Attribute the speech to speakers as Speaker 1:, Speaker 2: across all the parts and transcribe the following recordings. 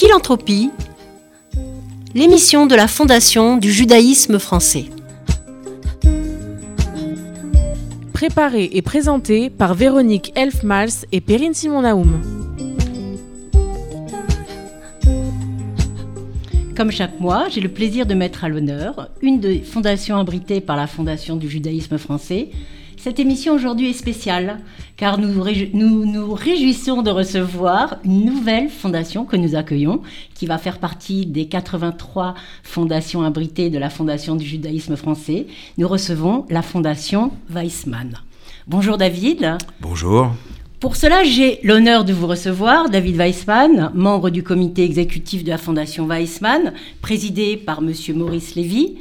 Speaker 1: Philanthropie, l'émission de la Fondation du judaïsme français.
Speaker 2: Préparée et présentée par Véronique Elfmals et Perrine Simon-Naoum.
Speaker 3: Comme chaque mois, j'ai le plaisir de mettre à l'honneur une des fondations abritées par la Fondation du judaïsme français, cette émission aujourd'hui est spéciale car nous nous, nous réjouissons de recevoir une nouvelle fondation que nous accueillons qui va faire partie des 83 fondations abritées de la Fondation du judaïsme français. Nous recevons la Fondation Weissmann. Bonjour David.
Speaker 4: Bonjour.
Speaker 3: Pour cela, j'ai l'honneur de vous recevoir, David Weissmann, membre du comité exécutif de la Fondation Weissmann, présidé par Monsieur Maurice Lévy.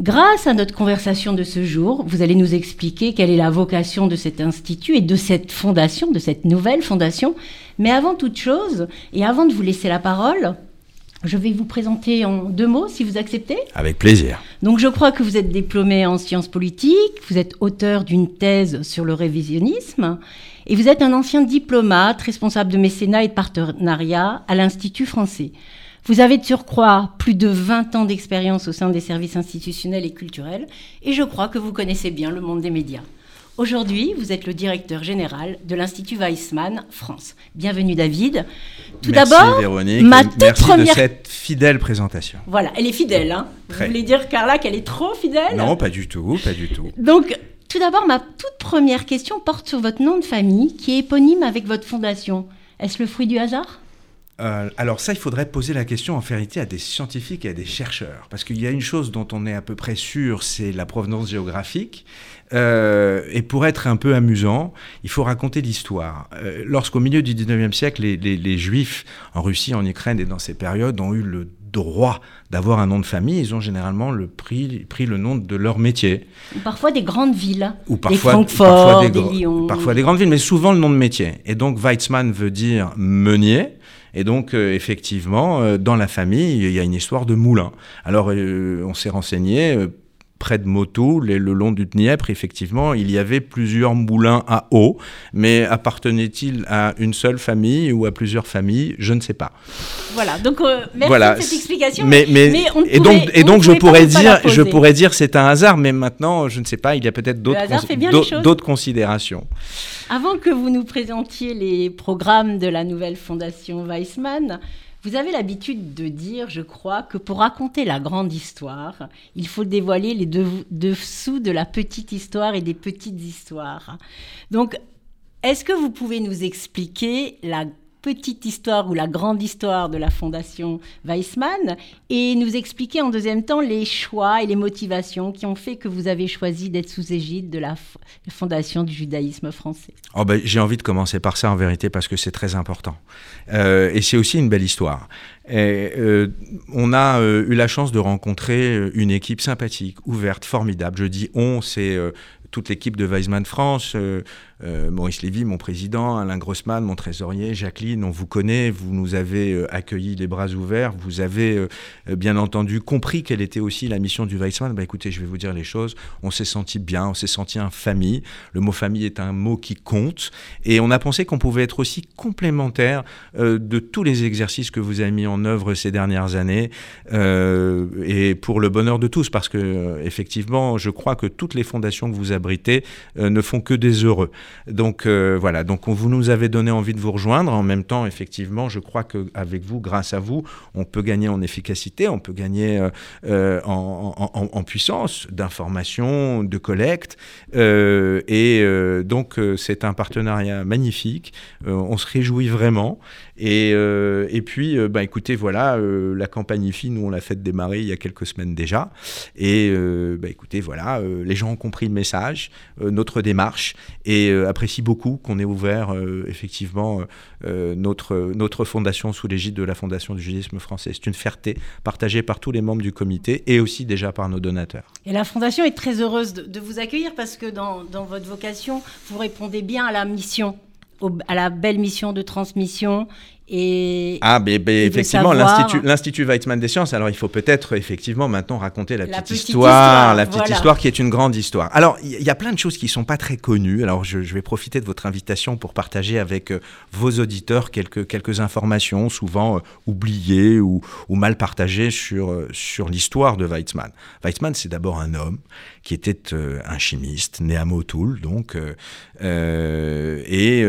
Speaker 3: Grâce à notre conversation de ce jour, vous allez nous expliquer quelle est la vocation de cet institut et de cette fondation, de cette nouvelle fondation. Mais avant toute chose, et avant de vous laisser la parole, je vais vous présenter en deux mots, si vous acceptez.
Speaker 4: Avec plaisir.
Speaker 3: Donc je crois que vous êtes diplômé en sciences politiques, vous êtes auteur d'une thèse sur le révisionnisme, et vous êtes un ancien diplomate, responsable de mécénat et de partenariat à l'Institut français. Vous avez de surcroît plus de 20 ans d'expérience au sein des services institutionnels et culturels, et je crois que vous connaissez bien le monde des médias. Aujourd'hui, vous êtes le directeur général de l'Institut Weissmann France. Bienvenue David.
Speaker 4: Tout d'abord, ma toute merci première... de cette fidèle présentation.
Speaker 3: Voilà, elle est fidèle. Hein vous voulez dire, Carla, qu'elle est trop fidèle?
Speaker 4: Non, pas du tout, pas du tout.
Speaker 3: Donc, tout d'abord, ma toute première question porte sur votre nom de famille, qui est éponyme avec votre fondation. Est-ce le fruit du hasard?
Speaker 4: Euh, alors ça, il faudrait poser la question en vérité à des scientifiques et à des chercheurs, parce qu'il y a une chose dont on est à peu près sûr, c'est la provenance géographique. Euh, et pour être un peu amusant, il faut raconter l'histoire. Euh, Lorsqu'au milieu du 19e siècle, les, les, les, Juifs en Russie, en Ukraine et dans ces périodes ont eu le droit d'avoir un nom de famille, ils ont généralement le pris, pris le nom de leur métier.
Speaker 3: Parfois des grandes villes,
Speaker 4: ou parfois,
Speaker 3: des Francfort,
Speaker 4: parfois
Speaker 3: des, des Lyon.
Speaker 4: Parfois des grandes villes, mais souvent le nom de métier. Et donc Weizmann veut dire meunier. Et donc, euh, effectivement, euh, dans la famille, il y a une histoire de moulin. Alors, euh, on s'est renseigné près de Motou, le long du Dniepr, effectivement, il y avait plusieurs moulins à eau, mais appartenait-il à une seule famille ou à plusieurs familles? Je ne sais pas.
Speaker 3: Voilà, donc euh, merci voilà. de cette explication.
Speaker 4: Mais, mais, mais on et, donc, et donc je pourrais dire, je pourrais dire c'est un hasard, mais maintenant je ne sais pas, il y a peut-être d'autres cons considérations.
Speaker 3: Avant que vous nous présentiez les programmes de la nouvelle fondation Weissmann, vous avez l'habitude de dire, je crois, que pour raconter la grande histoire, il faut dévoiler les dessous de la petite histoire et des petites histoires. Donc, est-ce que vous pouvez nous expliquer la petite histoire ou la grande histoire de la Fondation Weissmann et nous expliquer en deuxième temps les choix et les motivations qui ont fait que vous avez choisi d'être sous égide de la Fondation du judaïsme français.
Speaker 4: Oh ben, J'ai envie de commencer par ça en vérité parce que c'est très important. Euh, et c'est aussi une belle histoire. Euh, on a euh, eu la chance de rencontrer une équipe sympathique, ouverte, formidable. Je dis on, c'est toute l'équipe de Weizmann France, euh, Maurice Lévy, mon président, Alain Grossman, mon trésorier, Jacqueline, on vous connaît, vous nous avez euh, accueillis les bras ouverts, vous avez euh, bien entendu compris quelle était aussi la mission du Weizmann. Bah, écoutez, je vais vous dire les choses, on s'est senti bien, on s'est senti en famille, le mot famille est un mot qui compte, et on a pensé qu'on pouvait être aussi complémentaire de tous les exercices que vous avez mis en œuvre ces dernières années, et pour le bonheur de tous, parce que effectivement, je crois que toutes les fondations que vous abritez ne font que des heureux. Donc euh, voilà, donc vous nous avez donné envie de vous rejoindre. En même temps, effectivement, je crois qu'avec vous, grâce à vous, on peut gagner en efficacité, on peut gagner euh, euh en, puissance d'information, de collecte. Et donc c'est un partenariat magnifique. on se réjouit vraiment. Et, et puis, bah, écoutez, voilà, la campagne IFI, nous on l'a fait démarrer il y a quelques semaines déjà. Et bah, écoutez, voilà, les gens ont compris le message, notre démarche. Et euh, apprécie beaucoup qu'on ait ouvert euh, effectivement euh, notre, notre fondation sous l'égide de la Fondation du judaïsme français. C'est une fierté partagée par tous les membres du comité et aussi déjà par nos donateurs.
Speaker 3: Et la Fondation est très heureuse de, vous accueillir parce que dans, votre vocation, vous répondez bien à la mission, à la belle mission de transmission Et,
Speaker 4: ah,
Speaker 3: et de
Speaker 4: effectivement, l'Institut- Weizmann des sciences, alors il faut peut-être effectivement maintenant raconter la,
Speaker 3: La
Speaker 4: petite,
Speaker 3: petite
Speaker 4: histoire,
Speaker 3: histoire,
Speaker 4: la petite
Speaker 3: voilà.
Speaker 4: histoire qui est une grande histoire. Alors, il y, a plein de choses qui sont pas très connues. Alors, je, je vais profiter de votre invitation pour partager avec euh, vos auditeurs quelques, quelques informations, souvent euh, oubliées ou, ou mal partagées sur, euh, sur l'histoire de Weizmann. Weizmann, c'est d'abord un homme qui était euh, un chimiste, né à Motul, donc, euh, euh, et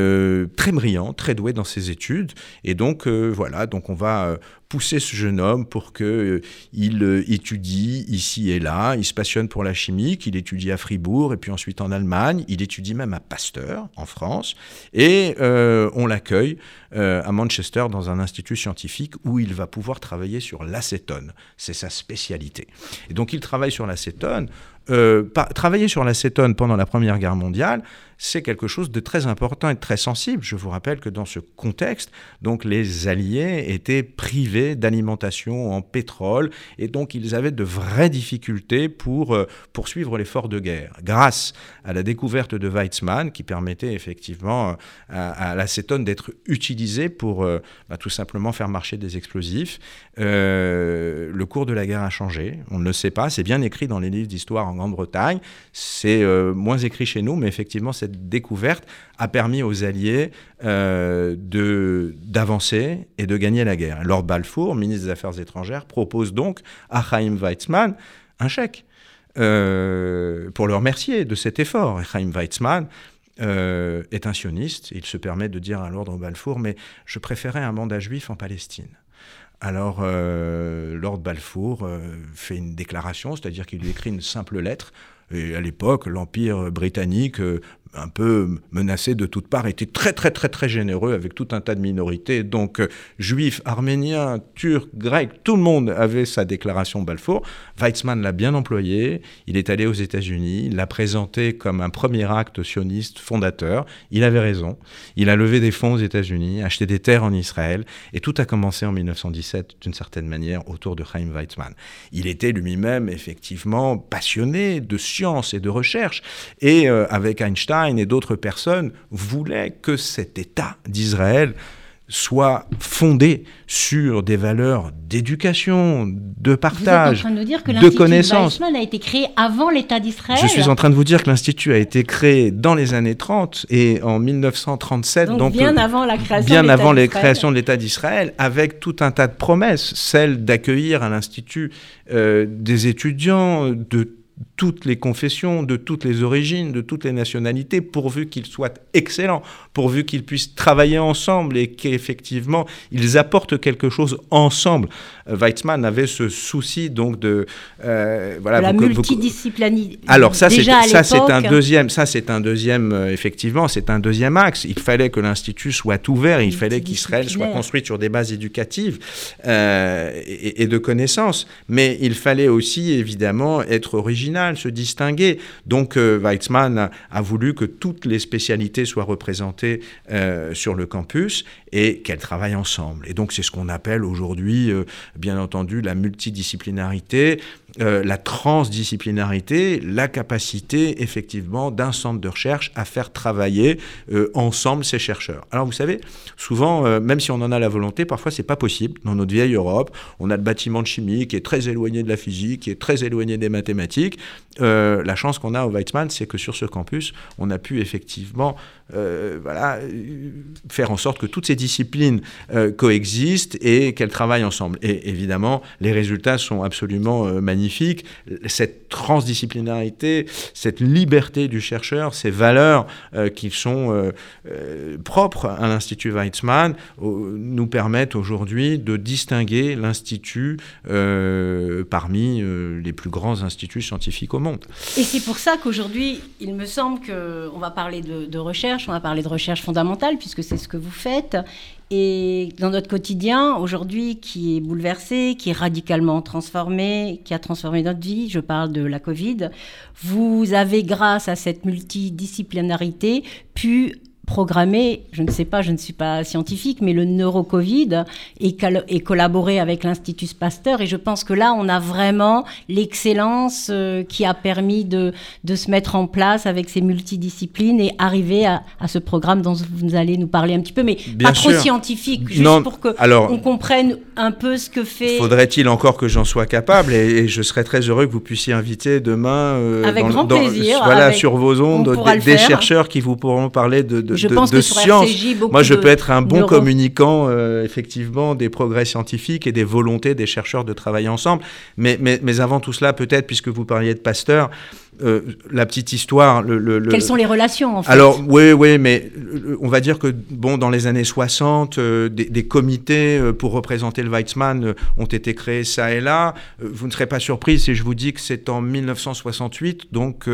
Speaker 4: très brillant, très doué dans ses études. Et donc, voilà, donc on va pousser ce jeune homme pour que il étudie ici et là. Il se passionne pour la chimie, qu'il étudie à Fribourg et puis ensuite en Allemagne. Il étudie même à Pasteur en France. Et on l'accueille à Manchester dans un institut scientifique où il va pouvoir travailler sur l'acétone. C'est sa spécialité. Et donc il travaille sur l'acétone. Euh, travailler sur l'acétone pendant la Première Guerre mondiale, c'est quelque chose de très important et de très sensible. Je vous rappelle que dans ce contexte, donc les Alliés étaient privés d'alimentation en pétrole et donc ils avaient de vraies difficultés pour euh, poursuivre l'effort de guerre. Grâce à la découverte de Weizmann, qui permettait effectivement euh, à, l'acétone d'être utilisé pour euh, bah, tout simplement faire marcher des explosifs, le cours de la guerre a changé. On ne le sait pas. C'est bien écrit dans les livres d'histoire en Grande-Bretagne. C'est moins écrit chez nous, mais effectivement, découverte a permis aux Alliés euh, d'avancer et de gagner la guerre. Lord Balfour, ministre des Affaires étrangères, propose donc à Chaim Weizmann un chèque euh, pour le remercier de cet effort. Chaim Weizmann euh, est un sioniste. Il se permet de dire à Lord Balfour, mais je préférais un mandat juif en Palestine. Alors, Lord Balfour fait une déclaration, c'est-à-dire qu'il lui écrit une simple lettre. Et à l'époque, l'Empire britannique, un peu menacé de toutes parts, était très très très très généreux avec tout un tas de minorités. Donc, euh, juifs, arméniens, turcs, grecs, tout le monde avait sa déclaration Balfour. Weizmann l'a bien employé. Il est allé aux États-Unis, l'a présenté comme un premier acte sioniste fondateur. Il avait raison. Il a levé des fonds aux États-Unis, acheté des terres en Israël, et tout a commencé en 1917 d'une certaine manière autour de Chaim Weizmann. Il était lui-même effectivement passionné de science et de recherche, et euh, avec Einstein et d'autres personnes voulait que cet État d'Israël soit fondé sur des valeurs d'éducation, de
Speaker 3: Vous êtes en
Speaker 4: partage,
Speaker 3: train de nous dire que
Speaker 4: de
Speaker 3: a été créé avant l'État d'Israël
Speaker 4: Je suis en train de vous dire que l'Institut a été créé dans les années 30 et en 1937,
Speaker 3: donc,
Speaker 4: donc,
Speaker 3: bien
Speaker 4: euh,
Speaker 3: avant la création
Speaker 4: bien
Speaker 3: de l'État
Speaker 4: avant les
Speaker 3: d'Israël.
Speaker 4: créations de l'État d'Israël, avec tout un tas de promesses, celle d'accueillir à l'Institut euh, des étudiants de toutes les confessions, de toutes les origines, de toutes les nationalités, pourvu qu'ils soient excellents, pourvu qu'ils puissent travailler ensemble et qu'effectivement ils apportent quelque chose ensemble. Euh, Weizmann avait ce souci donc de euh, voilà
Speaker 3: la
Speaker 4: vous- vous-
Speaker 3: multidisciplinarité.
Speaker 4: alors ça, c'est ça, c'est un deuxième, ça c'est un deuxième, euh, effectivement, c'est un deuxième axe. Il fallait que l'institut soit ouvert, il fallait qu'Israël soit
Speaker 3: Multidisciplinaire.
Speaker 4: construit sur des bases éducatives euh, et, et de connaissances. Mais il fallait aussi évidemment être original, se distinguer. Donc Weizmann a, a voulu que toutes les spécialités soient représentées euh, sur le campus et qu'elles travaillent ensemble. Et donc c'est ce qu'on appelle aujourd'hui, euh, bien entendu, la multidisciplinarité, euh, la transdisciplinarité, la capacité effectivement d'un centre de recherche à faire travailler euh, ensemble ces chercheurs. Alors vous savez, souvent, euh, même si on en a la volonté, parfois c'est pas possible. Dans notre vieille Europe, on a le bâtiment de chimie qui est très éloigné de la physique, qui est très éloigné des mathématiques. La chance qu'on a au Weizmann, c'est que sur ce campus, on a pu effectivement faire en sorte que toutes ces disciplines coexistent et qu'elles travaillent ensemble. Et évidemment, les résultats sont absolument euh, Cette transdisciplinarité, cette liberté du chercheur, ces valeurs euh, qui sont euh, euh, propres à l'Institut Weizmann nous permettent aujourd'hui de distinguer l'Institut parmi les plus grands instituts scientifiques au monde.
Speaker 3: Et c'est pour ça qu'aujourd'hui, il me semble qu'on va parler de recherche, on va parler de recherche fondamentale, puisque c'est ce que vous faites. Et dans notre quotidien, aujourd'hui, qui est bouleversé, qui est radicalement transformé, qui a transformé notre vie, je parle de la Covid, vous avez, grâce à cette multidisciplinarité, pu programmer, je ne sais pas, je ne suis pas scientifique, mais le neurocovid et, et collaborer avec l'Institut Pasteur. Et je pense que là, on a vraiment l'excellence euh, qui a permis de, de, se mettre en place avec ces multidisciplines et arriver à, ce programme dont vous allez nous parler un petit peu, mais pas trop scientifique, juste pour que on comprenne un peu ce que fait.
Speaker 4: Faudrait-il encore que j'en sois capable et, je serais très heureux que vous puissiez inviter demain,
Speaker 3: euh, avec grand plaisir,
Speaker 4: voilà, sur vos ondes, des, chercheurs qui vous pourront parler de, de, je pense de science. Moi, je peux être un bon communicant, euh, effectivement, des progrès scientifiques et des volontés des chercheurs de travailler ensemble. Mais, mais, mais avant tout cela, peut-être, puisque vous parliez de Pasteur, euh, la petite histoire. Le,
Speaker 3: Quelles sont les relations en fait
Speaker 4: Alors oui, oui, mais on va dire que bon, dans les années 60, euh, des, comités euh, pour représenter le Weizmann ont été créés ça et là. vous ne serez pas surpris si je vous dis que c'est en 1968 donc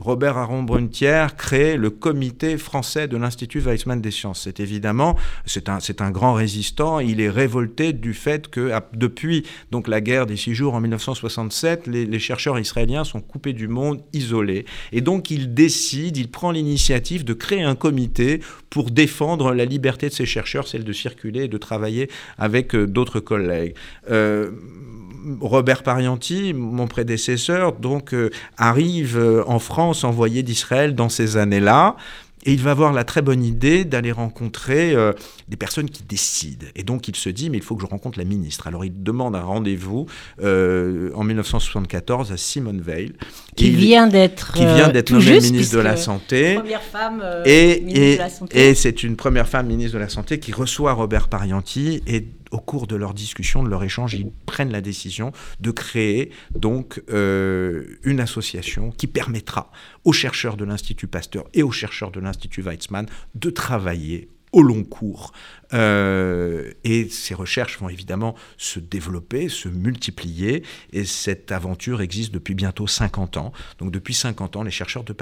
Speaker 4: Robert Aron Brunetière crée le comité français de l'Institut Weizmann des sciences. C'est évidemment c'est un c'est un grand résistant. Il est révolté du fait que depuis donc la guerre des six jours en 1967, les chercheurs israéliens sont coupés du monde isolé. Et donc il décide, il prend l'initiative de créer un comité pour défendre la liberté de ses chercheurs, celle de circuler et de travailler avec euh, d'autres collègues. Euh, Robert Parianti, mon prédécesseur, donc euh, arrive en France envoyé d'Israël dans ces années-là. Et il va avoir la très bonne idée d'aller rencontrer euh, des personnes qui décident. Et donc il se dit, mais il faut que je rencontre la ministre. Alors il demande un rendez-vous euh, en 1974 à Simone Veil.
Speaker 3: Qui vient d'être
Speaker 4: qui vient d'être nommée ministre de la Santé.
Speaker 3: Première femme euh,
Speaker 4: et, ministre et, de la Santé. Et c'est une première femme ministre de la Santé qui reçoit Robert Parianti et au cours de leur discussion, de leur échange, ils prennent la décision de créer donc euh, une association qui permettra aux chercheurs de l'Institut Pasteur et aux chercheurs de l'Institut Weizmann de travailler au long cours. Euh, et ces recherches vont évidemment se développer, se multiplier, et cette aventure existe depuis bientôt 50 ans. Donc depuis 50 ans, les chercheurs de,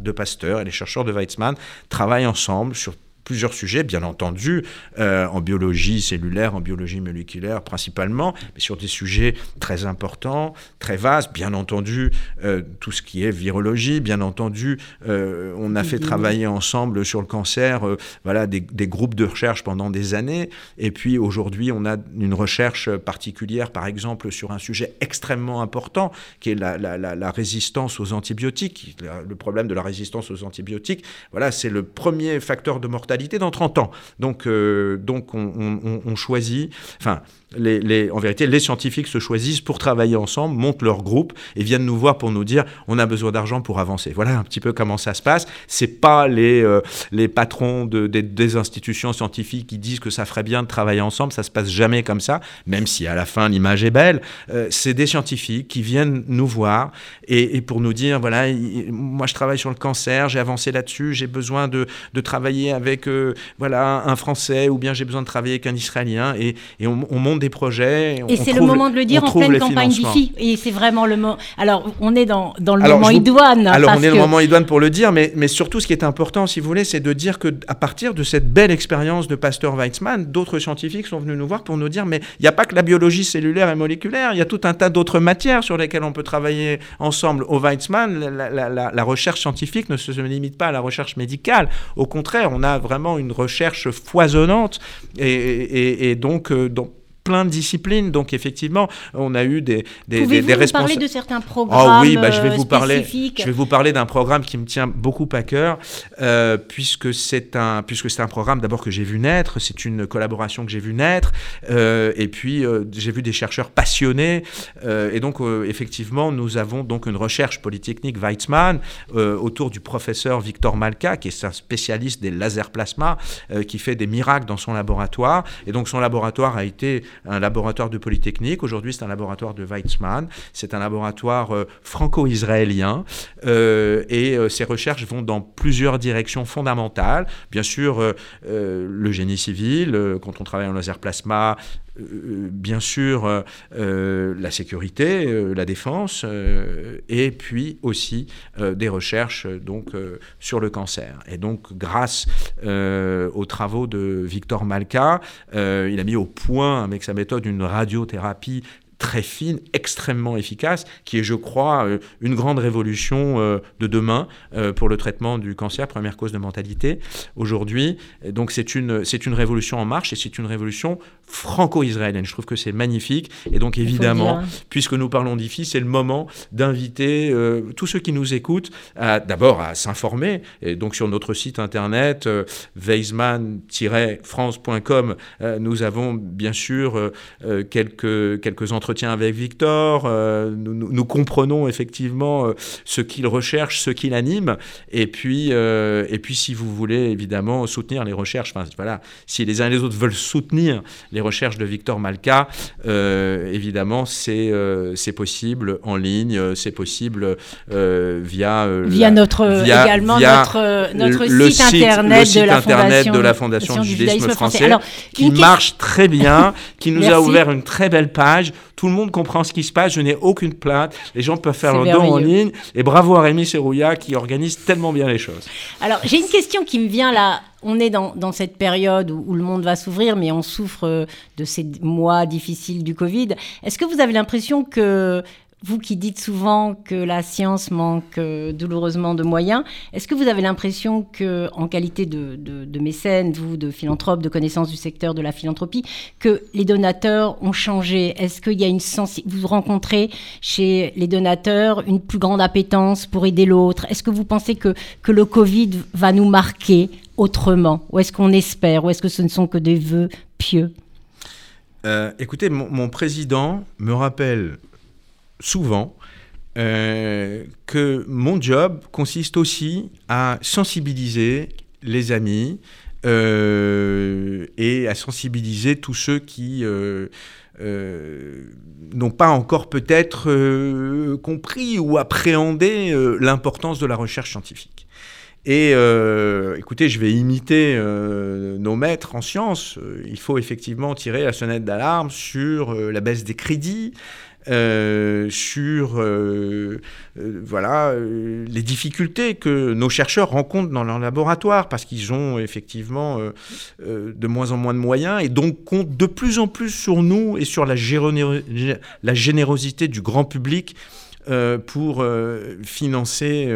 Speaker 4: de Pasteur et les chercheurs de Weizmann travaillent ensemble sur plusieurs sujets, bien entendu, euh, en biologie cellulaire, en biologie moléculaire principalement, mais sur des sujets très importants, très vastes, bien entendu, euh, tout ce qui est virologie, bien entendu, euh, on a fait travailler ensemble sur le cancer, voilà, des, groupes de recherche pendant des années, et puis aujourd'hui, on a une recherche particulière, par exemple, sur un sujet extrêmement important, qui est la, la résistance aux antibiotiques, le problème de la résistance aux antibiotiques, voilà, c'est le premier facteur de mortalité dans 30 ans. Donc, euh, on, choisit, en vérité, les scientifiques se choisissent pour travailler ensemble, montent leur groupe et viennent nous voir pour nous dire on a besoin d'argent pour avancer. Voilà un petit peu comment ça se passe. C'est pas les, euh, les patrons de, des, institutions scientifiques qui disent que ça ferait bien de travailler ensemble. Ça se passe jamais comme ça, même si à la fin l'image est belle. Euh, c'est des scientifiques qui viennent nous voir et, pour nous dire voilà, moi je travaille sur le cancer, j'ai avancé là-dessus, j'ai besoin de, de, travailler avec euh, voilà un Français ou bien j'ai besoin de travailler avec un Israélien et, et on monte projets.
Speaker 3: Et c'est le moment de le dire en pleine campagne d'IFI. Et c'est vraiment le moment. Alors, on est dans, dans le moment idoine.
Speaker 4: Alors, on est dans le moment idoine pour le dire, mais, mais surtout, ce qui est important, si vous voulez, c'est de dire qu'à partir de cette belle expérience de Pasteur Weizmann, d'autres scientifiques sont venus nous voir pour nous dire mais il n'y a pas que la biologie cellulaire et moléculaire, il y a tout un tas d'autres matières sur lesquelles on peut travailler ensemble. Au Weizmann, la, la, recherche scientifique ne se limite pas à la recherche médicale. Au contraire, on a vraiment une recherche foisonnante et, et, et donc, euh, donc plein de disciplines. Donc effectivement, on a eu des des,
Speaker 3: des, des responsables. parler de certains programmes
Speaker 4: Oh oui, bah, je vais
Speaker 3: vous
Speaker 4: parler. Je vais vous parler d'un programme qui me tient beaucoup à cœur, euh, puisque c'est un puisque c'est un programme d'abord que j'ai vu naître. C'est une collaboration que j'ai vu naître, euh, et puis euh, j'ai vu des chercheurs passionnés. et donc effectivement, nous avons donc une recherche polytechnique Weizmann autour du professeur Victor Malka, qui est un spécialiste des lasers plasma, qui fait des miracles dans son laboratoire. Et donc son laboratoire a été un laboratoire de Polytechnique. Aujourd'hui, c'est un laboratoire de Weizmann. C'est un laboratoire euh, franco-israélien. Euh, et euh, ces recherches vont dans plusieurs directions fondamentales. Bien sûr, le génie civil, quand on travaille en laser plasma, euh, bien sûr euh, euh, la sécurité, la défense, et puis aussi des recherches donc sur le cancer. Et donc grâce aux travaux de Victor Malka, il a mis au point avec sa méthode une radiothérapie très fine, extrêmement efficace, qui est, je crois, euh, une grande révolution euh, de demain euh, pour le traitement du cancer, première cause de mortalité aujourd'hui. Donc c'est une, c'est une révolution en marche et c'est une révolution franco-israélienne. Je trouve que c'est magnifique. Et donc évidemment, puisque nous parlons d'IFI, c'est le moment d'inviter tous ceux qui nous écoutent d'abord à s'informer. Et donc sur notre site internet, weizmann-france.com, nous avons bien sûr quelques, quelques entretiens tiens avec Victor, euh, nous, comprenons effectivement euh, ce qu'il recherche, ce qu'il anime, et puis, euh, et puis si vous voulez évidemment soutenir les recherches, enfin, voilà, si les uns et les autres veulent soutenir les recherches de Victor Malka, évidemment c'est c'est possible en ligne, c'est possible via
Speaker 3: via notre également notre notre le, site, internet,
Speaker 4: de, la internet de la Fondation du judaïsme français, qui marche très bien, qui nous a ouvert une très belle page tout le monde comprend ce qui se passe. Je n'ai aucune plainte. Les gens peuvent faire leur don en ligne. Et bravo à Rémi Serrouillat qui organise tellement bien les choses.
Speaker 3: Alors, j'ai une question qui me vient là. On est dans, dans cette période où, où, le monde va s'ouvrir, mais on souffre euh, de ces mois difficiles du Covid. Est-ce que vous avez l'impression que vous qui dites souvent que la science manque euh, douloureusement de moyens, est-ce que vous avez l'impression que, en qualité de, mécène, vous, de philanthrope, de connaissance du secteur de la philanthropie, que les donateurs ont changé? Est-ce qu'il y a une vous rencontrez chez les donateurs une plus grande appétence pour aider l'autre? Est-ce que vous pensez que, que le Covid va nous marquer autrement? Ou est-ce qu'on espère? Ou est-ce que ce ne sont que des vœux pieux?
Speaker 4: Euh, écoutez, mon, président me rappelle souvent euh, que mon job consiste aussi à sensibiliser les amis euh, et à sensibiliser tous ceux qui euh, n'ont pas encore peut-être compris ou appréhendé l'importance de la recherche scientifique. Et écoutez, je vais imiter nos maîtres en sciences. Il faut effectivement tirer la sonnette d'alarme sur la baisse des crédits, euh, sur euh, euh, voilà, les difficultés que nos chercheurs rencontrent dans leur laboratoire parce qu'ils ont effectivement de moins en moins de moyens et donc comptent de plus en plus sur nous et sur la, générosité du grand public pour financer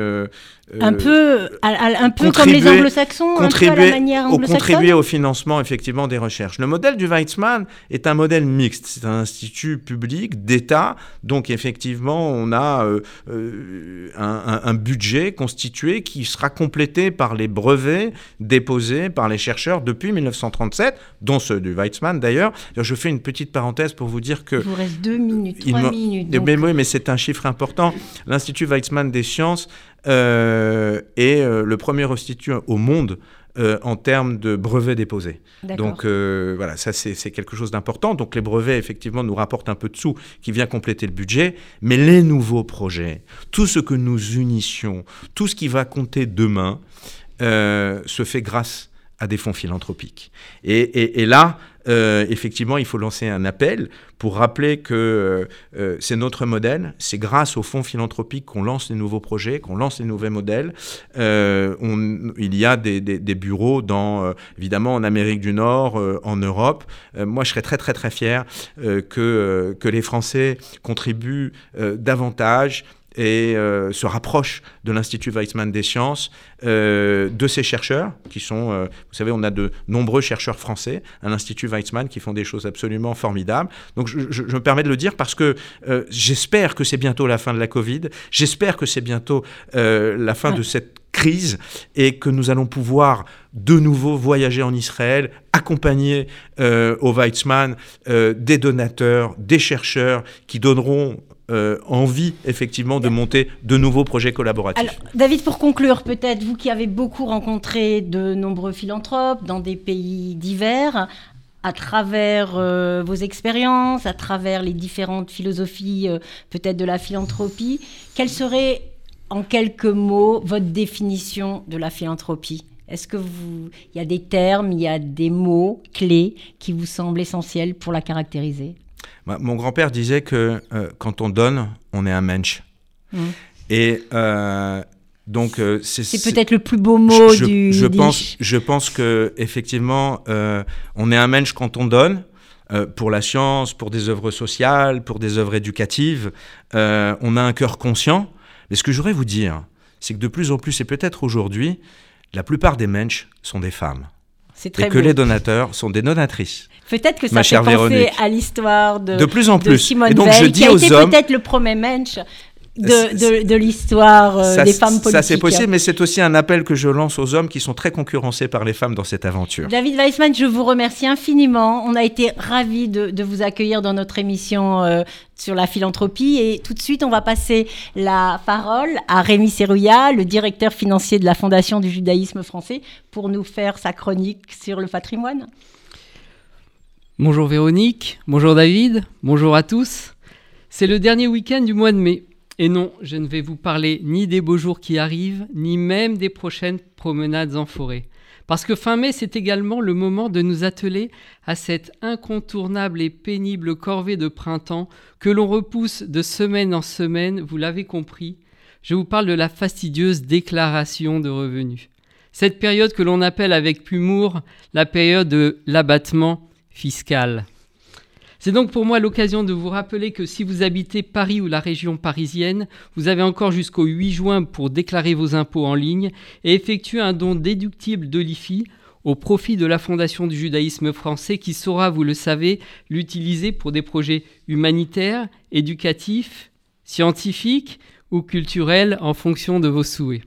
Speaker 3: un peu, un peu comme les anglo-saxons, contribuer,
Speaker 4: au, contribuer au financement effectivement des recherches. Le modèle du Weizmann est un modèle mixte. C'est un institut public d'État, donc effectivement on a euh, euh, un, un, budget constitué qui sera complété par les brevets déposés par les chercheurs depuis 1937, dont ceux du Weizmann d'ailleurs. Je fais une petite parenthèse pour vous dire que...
Speaker 3: Il vous reste deux minutes, trois minutes.
Speaker 4: Donc... Mais, oui, mais c'est un chiffre important. L'Institut Weizmann des sciences euh, et euh, le premier institut au monde euh, en termes de brevets déposés. Donc voilà, ça c'est quelque chose d'important. Donc les brevets, effectivement, nous rapportent un peu de sous qui vient compléter le budget, mais les nouveaux projets, tout ce que nous unissions, tout ce qui va compter demain, se fait grâce à des fonds philanthropiques. Et, et là, euh, effectivement, il faut lancer un appel pour rappeler que euh, euh, c'est notre modèle, c'est grâce aux fonds philanthropiques qu'on lance les nouveaux projets, qu'on lance les nouveaux modèles. Il y a des, bureaux, dans, évidemment, en Amérique du Nord, en Europe. moi, je serais très, très, très fier que les Français contribuent davantage et euh, se rapproche de l'Institut Weizmann des sciences, euh, de ses chercheurs, qui sont, euh, vous savez, on a de nombreux chercheurs français à l'Institut Weizmann qui font des choses absolument formidables. Donc je, je, me permets de le dire parce que j'espère que c'est bientôt la fin de la Covid, j'espère que c'est bientôt la fin de cette crise et que nous allons pouvoir de nouveau voyager en Israël, accompagner au Weizmann des donateurs, des chercheurs qui donneront euh, envie effectivement de monter de nouveaux projets collaboratifs.
Speaker 3: Alors, David, pour conclure, peut-être vous qui avez beaucoup rencontré de nombreux philanthropes dans des pays divers, à travers euh, vos expériences, à travers les différentes philosophies euh, peut-être de la philanthropie, quelle serait en quelques mots votre définition de la philanthropie? Est-ce que vous, il y a des termes, il y a des mots clés qui vous semblent essentiels pour la caractériser?
Speaker 4: Mon grand-père disait que euh, quand on donne, on est un mensch. Mmh. Et euh, donc euh,
Speaker 3: c'est peut-être le plus beau mot du.
Speaker 4: Je pense, je pense que effectivement, on est un mensch quand on donne. pour la science, pour des œuvres sociales, pour des œuvres éducatives. On a un cœur conscient. Mais ce que j'aurais vous dire, c'est que de plus en plus, et peut-être aujourd'hui, la plupart des mensch sont des femmes.
Speaker 3: C'est très
Speaker 4: et que les donateurs sont des donatrices.
Speaker 3: Peut-être que ça
Speaker 4: Ma
Speaker 3: fait penser
Speaker 4: Véronique.
Speaker 3: à l'histoire de,
Speaker 4: De plus en
Speaker 3: de. Simone
Speaker 4: Et donc,
Speaker 3: Veil,
Speaker 4: je dis
Speaker 3: qui a
Speaker 4: aux
Speaker 3: été
Speaker 4: hommes-
Speaker 3: peut-être le premier mensch de,
Speaker 4: C'est-
Speaker 3: de, de l'histoire euh, des femmes politiques.
Speaker 4: ça, c'est possible, mais c'est aussi un appel que je lance aux hommes qui sont très concurrencés par les femmes dans cette aventure.
Speaker 3: David Weissman, je vous remercie infiniment. On a été ravis de, de vous accueillir dans notre émission euh, sur la philanthropie. Et tout de suite, on va passer la parole à Rémi Serrouillat, le directeur financier de la Fondation du judaïsme français, pour nous faire sa chronique sur le patrimoine.
Speaker 5: Bonjour Véronique, bonjour David, bonjour à tous. C'est le dernier week-end du mois de mai. Et non, je ne vais vous parler ni des beaux jours qui arrivent, ni même des prochaines promenades en forêt. Parce que fin mai, c'est également le moment de nous atteler à cette incontournable et pénible corvée de printemps que l'on repousse de semaine en semaine, vous l'avez compris. Je vous parle de la fastidieuse déclaration de revenus. Cette période que l'on appelle avec humour la période de l'abattement fiscal. C'est donc pour moi l'occasion de vous rappeler que si vous habitez Paris ou la région parisienne, vous avez encore jusqu'au 8 juin pour déclarer vos impôts en ligne et effectuer un don déductible de l'IFI au profit de la Fondation du judaïsme français qui saura, vous le savez, l'utiliser pour des projets humanitaires, éducatifs, scientifiques ou culturels en fonction de vos souhaits.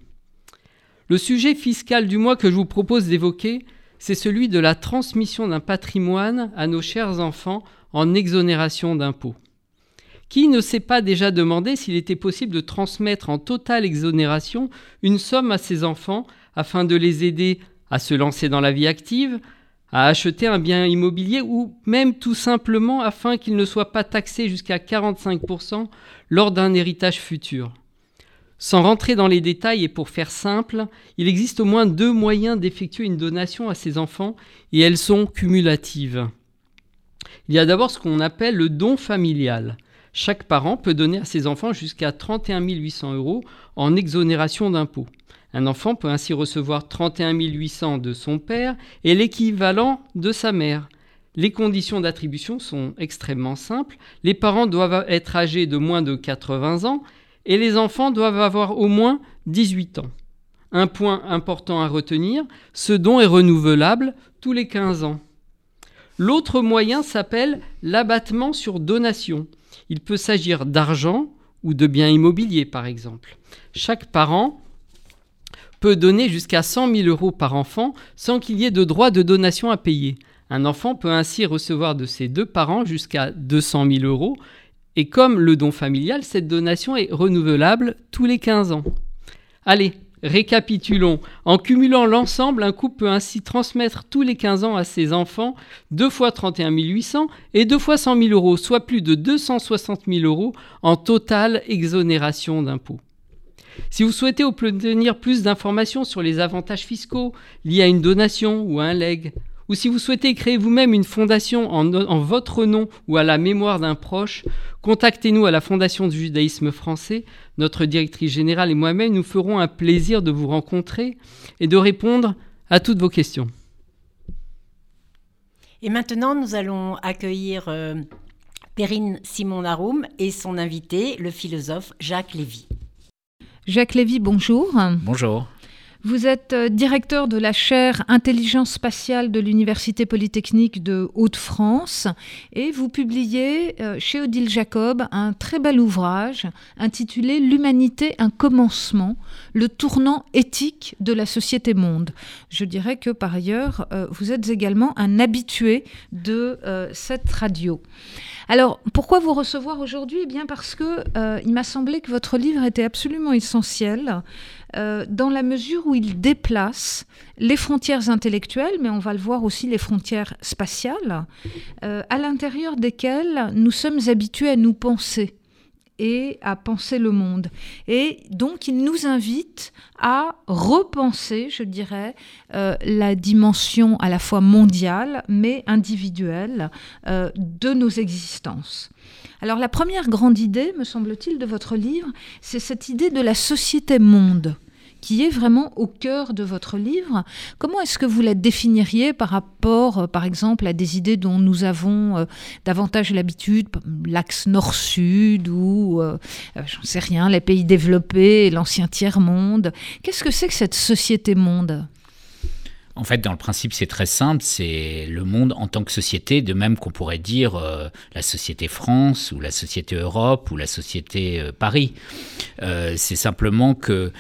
Speaker 5: Le sujet fiscal du mois que je vous propose d'évoquer, c'est celui de la transmission d'un patrimoine à nos chers enfants en exonération d'impôts. Qui ne s'est pas déjà demandé s'il était possible de transmettre en totale exonération une somme à ses enfants afin de les aider à se lancer dans la vie active, à acheter un bien immobilier ou même tout simplement afin qu'ils ne soient pas taxés jusqu'à 45% lors d'un héritage futur? Sans rentrer dans les détails et pour faire simple, il existe au moins deux moyens d'effectuer une donation à ses enfants et elles sont cumulatives. Il y a d'abord ce qu'on appelle le don familial. Chaque parent peut donner à ses enfants jusqu'à 31 800 euros en exonération d'impôts. Un enfant peut ainsi recevoir 31 800 de son père et l'équivalent de sa mère. Les conditions d'attribution sont extrêmement simples. Les parents doivent être âgés de moins de 80 ans et les enfants doivent avoir au moins 18 ans. Un point important à retenir, ce don est renouvelable tous les 15 ans. L'autre moyen s'appelle l'abattement sur donation. Il peut s'agir d'argent ou de biens immobiliers par exemple. Chaque parent peut donner jusqu'à 100 000 euros par enfant sans qu'il y ait de droit de donation à payer. Un enfant peut ainsi recevoir de ses deux parents jusqu'à 200 000 euros et comme le don familial, cette donation est renouvelable tous les 15 ans. Allez, récapitulons. En cumulant l'ensemble, un couple peut ainsi transmettre tous les 15 ans à ses enfants deux fois 31 800 et deux fois 100 000 euros, soit plus de 260 000 euros en totale exonération d'impôts. Si vous souhaitez obtenir plus d'informations sur les avantages fiscaux liés à une donation ou à un leg, ou si vous souhaitez créer vous-même une fondation en, en, votre nom ou à la mémoire d'un proche, contactez-nous à la Fondation du judaïsme français. Notre directrice générale et moi-même nous ferons un plaisir de vous rencontrer et de répondre à toutes vos questions.
Speaker 3: Et maintenant, nous allons accueillir euh, Perrine Simon-Naroum et son invité, le philosophe Jacques Lévy.
Speaker 6: Jacques Lévy, bonjour.
Speaker 7: Bonjour.
Speaker 6: Vous êtes euh, directeur de la chaire Intelligence spatiale de l'Université polytechnique de Hauts-de-France et vous publiez euh, chez Odile Jacob un très bel ouvrage intitulé L'humanité, un commencement, le tournant éthique de la société monde. Je dirais que par ailleurs, euh, vous êtes également un habitué de cette radio. Alors, pourquoi vous recevoir aujourd'hui? Eh bien parce que il m'a semblé que votre livre était absolument essentiel euh, dans la mesure où il déplace les frontières intellectuelles, mais on va le voir aussi les frontières spatiales, euh, à l'intérieur desquelles nous sommes habitués à nous penser et à penser le monde. Et donc, il nous invite à repenser, je dirais, euh, la dimension à la fois mondiale, mais individuelle euh, de nos existences. Alors, la première grande idée, me semble-t-il, de votre livre, c'est cette idée de la société-monde qui est vraiment au cœur de votre livre. Comment est-ce que vous la définiriez par rapport, par exemple, à des idées dont nous avons davantage l'habitude, l'axe nord-sud ou, j'en sais rien, les pays développés, l'ancien tiers-monde? Qu'est-ce que c'est que cette société-monde
Speaker 7: en fait, dans le principe, c'est très simple, c'est le monde en tant que société, de même qu'on pourrait dire euh, la société France ou la société Europe ou la société euh, Paris. Euh, c'est simplement que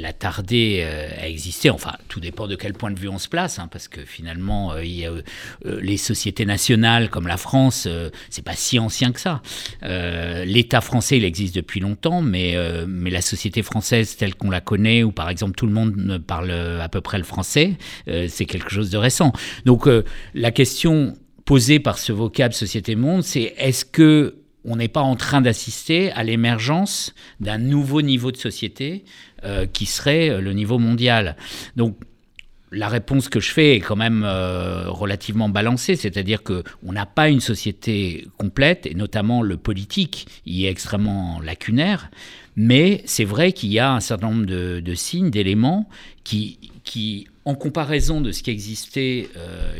Speaker 7: elle a tardé euh, à exister. Enfin, tout dépend de quel point de vue on se place, hein, parce que finalement, euh, il y a, euh, les sociétés nationales comme la France, c'est pas si ancien que ça. L'État français, il existe depuis longtemps, mais, mais la société française telle qu'on la connaît, où par exemple tout le monde parle à peu près le français, c'est quelque chose de récent. Donc la question posée par ce vocable société-monde, c'est est-ce que on n'est pas en train d'assister à l'émergence d'un nouveau niveau de société euh, qui serait euh, le niveau mondial. Donc la réponse que je fais est quand même euh, relativement balancée, c'est-à-dire que on n'a pas une société complète, et notamment le politique y est extrêmement lacunaire, mais c'est vrai qu'il y a un certain nombre de, signes, d'éléments qui, qui, en comparaison de ce qui existait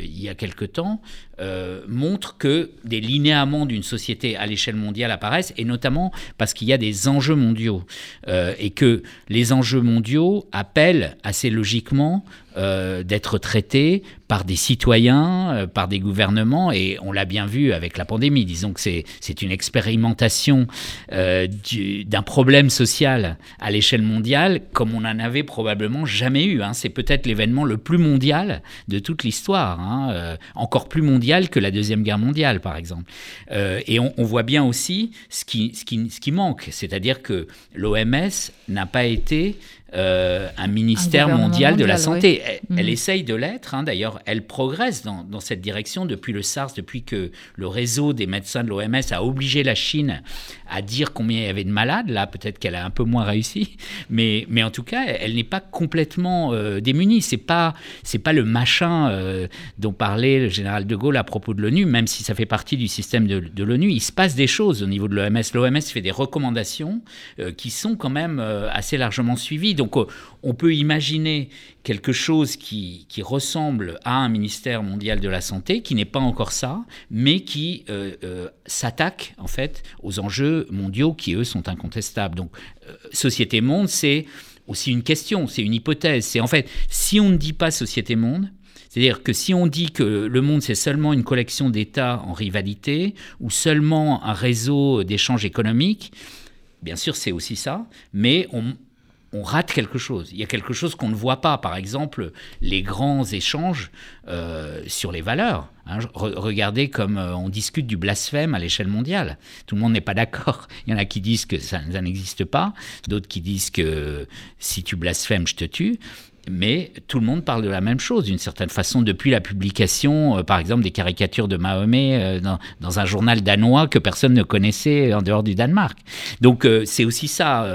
Speaker 7: il y a quelque temps, euh, montre que des linéaments d'une société à l'échelle mondiale apparaissent, et notamment parce qu'il y a des enjeux mondiaux, euh, et que les enjeux mondiaux appellent assez logiquement euh, d'être traités par des citoyens, par des gouvernements, et on l'a bien vu avec la pandémie. Disons que c'est une expérimentation d'un problème social à l'échelle mondiale comme on n'en avait probablement jamais eu. Hein. C'est peut-être l'événement le plus mondial de toute l'histoire, hein. encore plus mondial que la Deuxième Guerre mondiale, par exemple. Euh, et on, voit bien aussi ce qui, ce qui, ce qui manque, c'est-à-dire que l'OMS n'a pas été euh, un ministère mondial, de la santé. Elle, mhm. essaye de l'être, hein. d'ailleurs, elle progresse dans, dans, cette direction depuis le SARS, depuis que le réseau des médecins de l'OMS a obligé la Chine à dire combien il y avait de malades. Là, peut-être qu'elle a un peu moins réussi, mais, mais en tout cas, elle n'est pas complètement euh, démunie. C'est pas c'est pas le machin euh, dont parlait le général de Gaulle à propos de l'ONU, même si ça fait partie du système de, de l'ONU. Il se passe des choses au niveau de l'OMS. L'OMS fait des recommandations qui sont quand même assez largement suivies. Donc euh, on peut imaginer quelque chose qui, ressemble à un ministère mondial de la santé, qui n'est pas encore ça, mais qui euh, euh, s'attaque en fait aux enjeux mondiaux qui, eux, sont incontestables. Donc, société monde, c'est aussi une question, c'est une hypothèse. C'est en fait, si on ne dit pas société monde, c'est-à-dire que si on dit que le monde, c'est seulement une collection d'États en rivalité ou seulement un réseau d'échanges économiques, bien sûr, c'est aussi ça, mais on, on rate quelque chose. Il y a quelque chose qu'on ne voit pas. Par exemple, les grands échanges euh, sur les valeurs. Hein. regardez comme euh, on discute du blasphème à l'échelle mondiale. Tout le monde n'est pas d'accord. Il y en a qui disent que ça, ça n'existe pas, d'autres qui disent que si tu blasphèmes, je te tue mais tout le monde parle de la même chose d'une certaine façon depuis la publication, euh, par exemple, des caricatures de Mahomet euh, dans, un journal danois que personne ne connaissait en dehors du Danemark. Donc euh, c'est aussi ça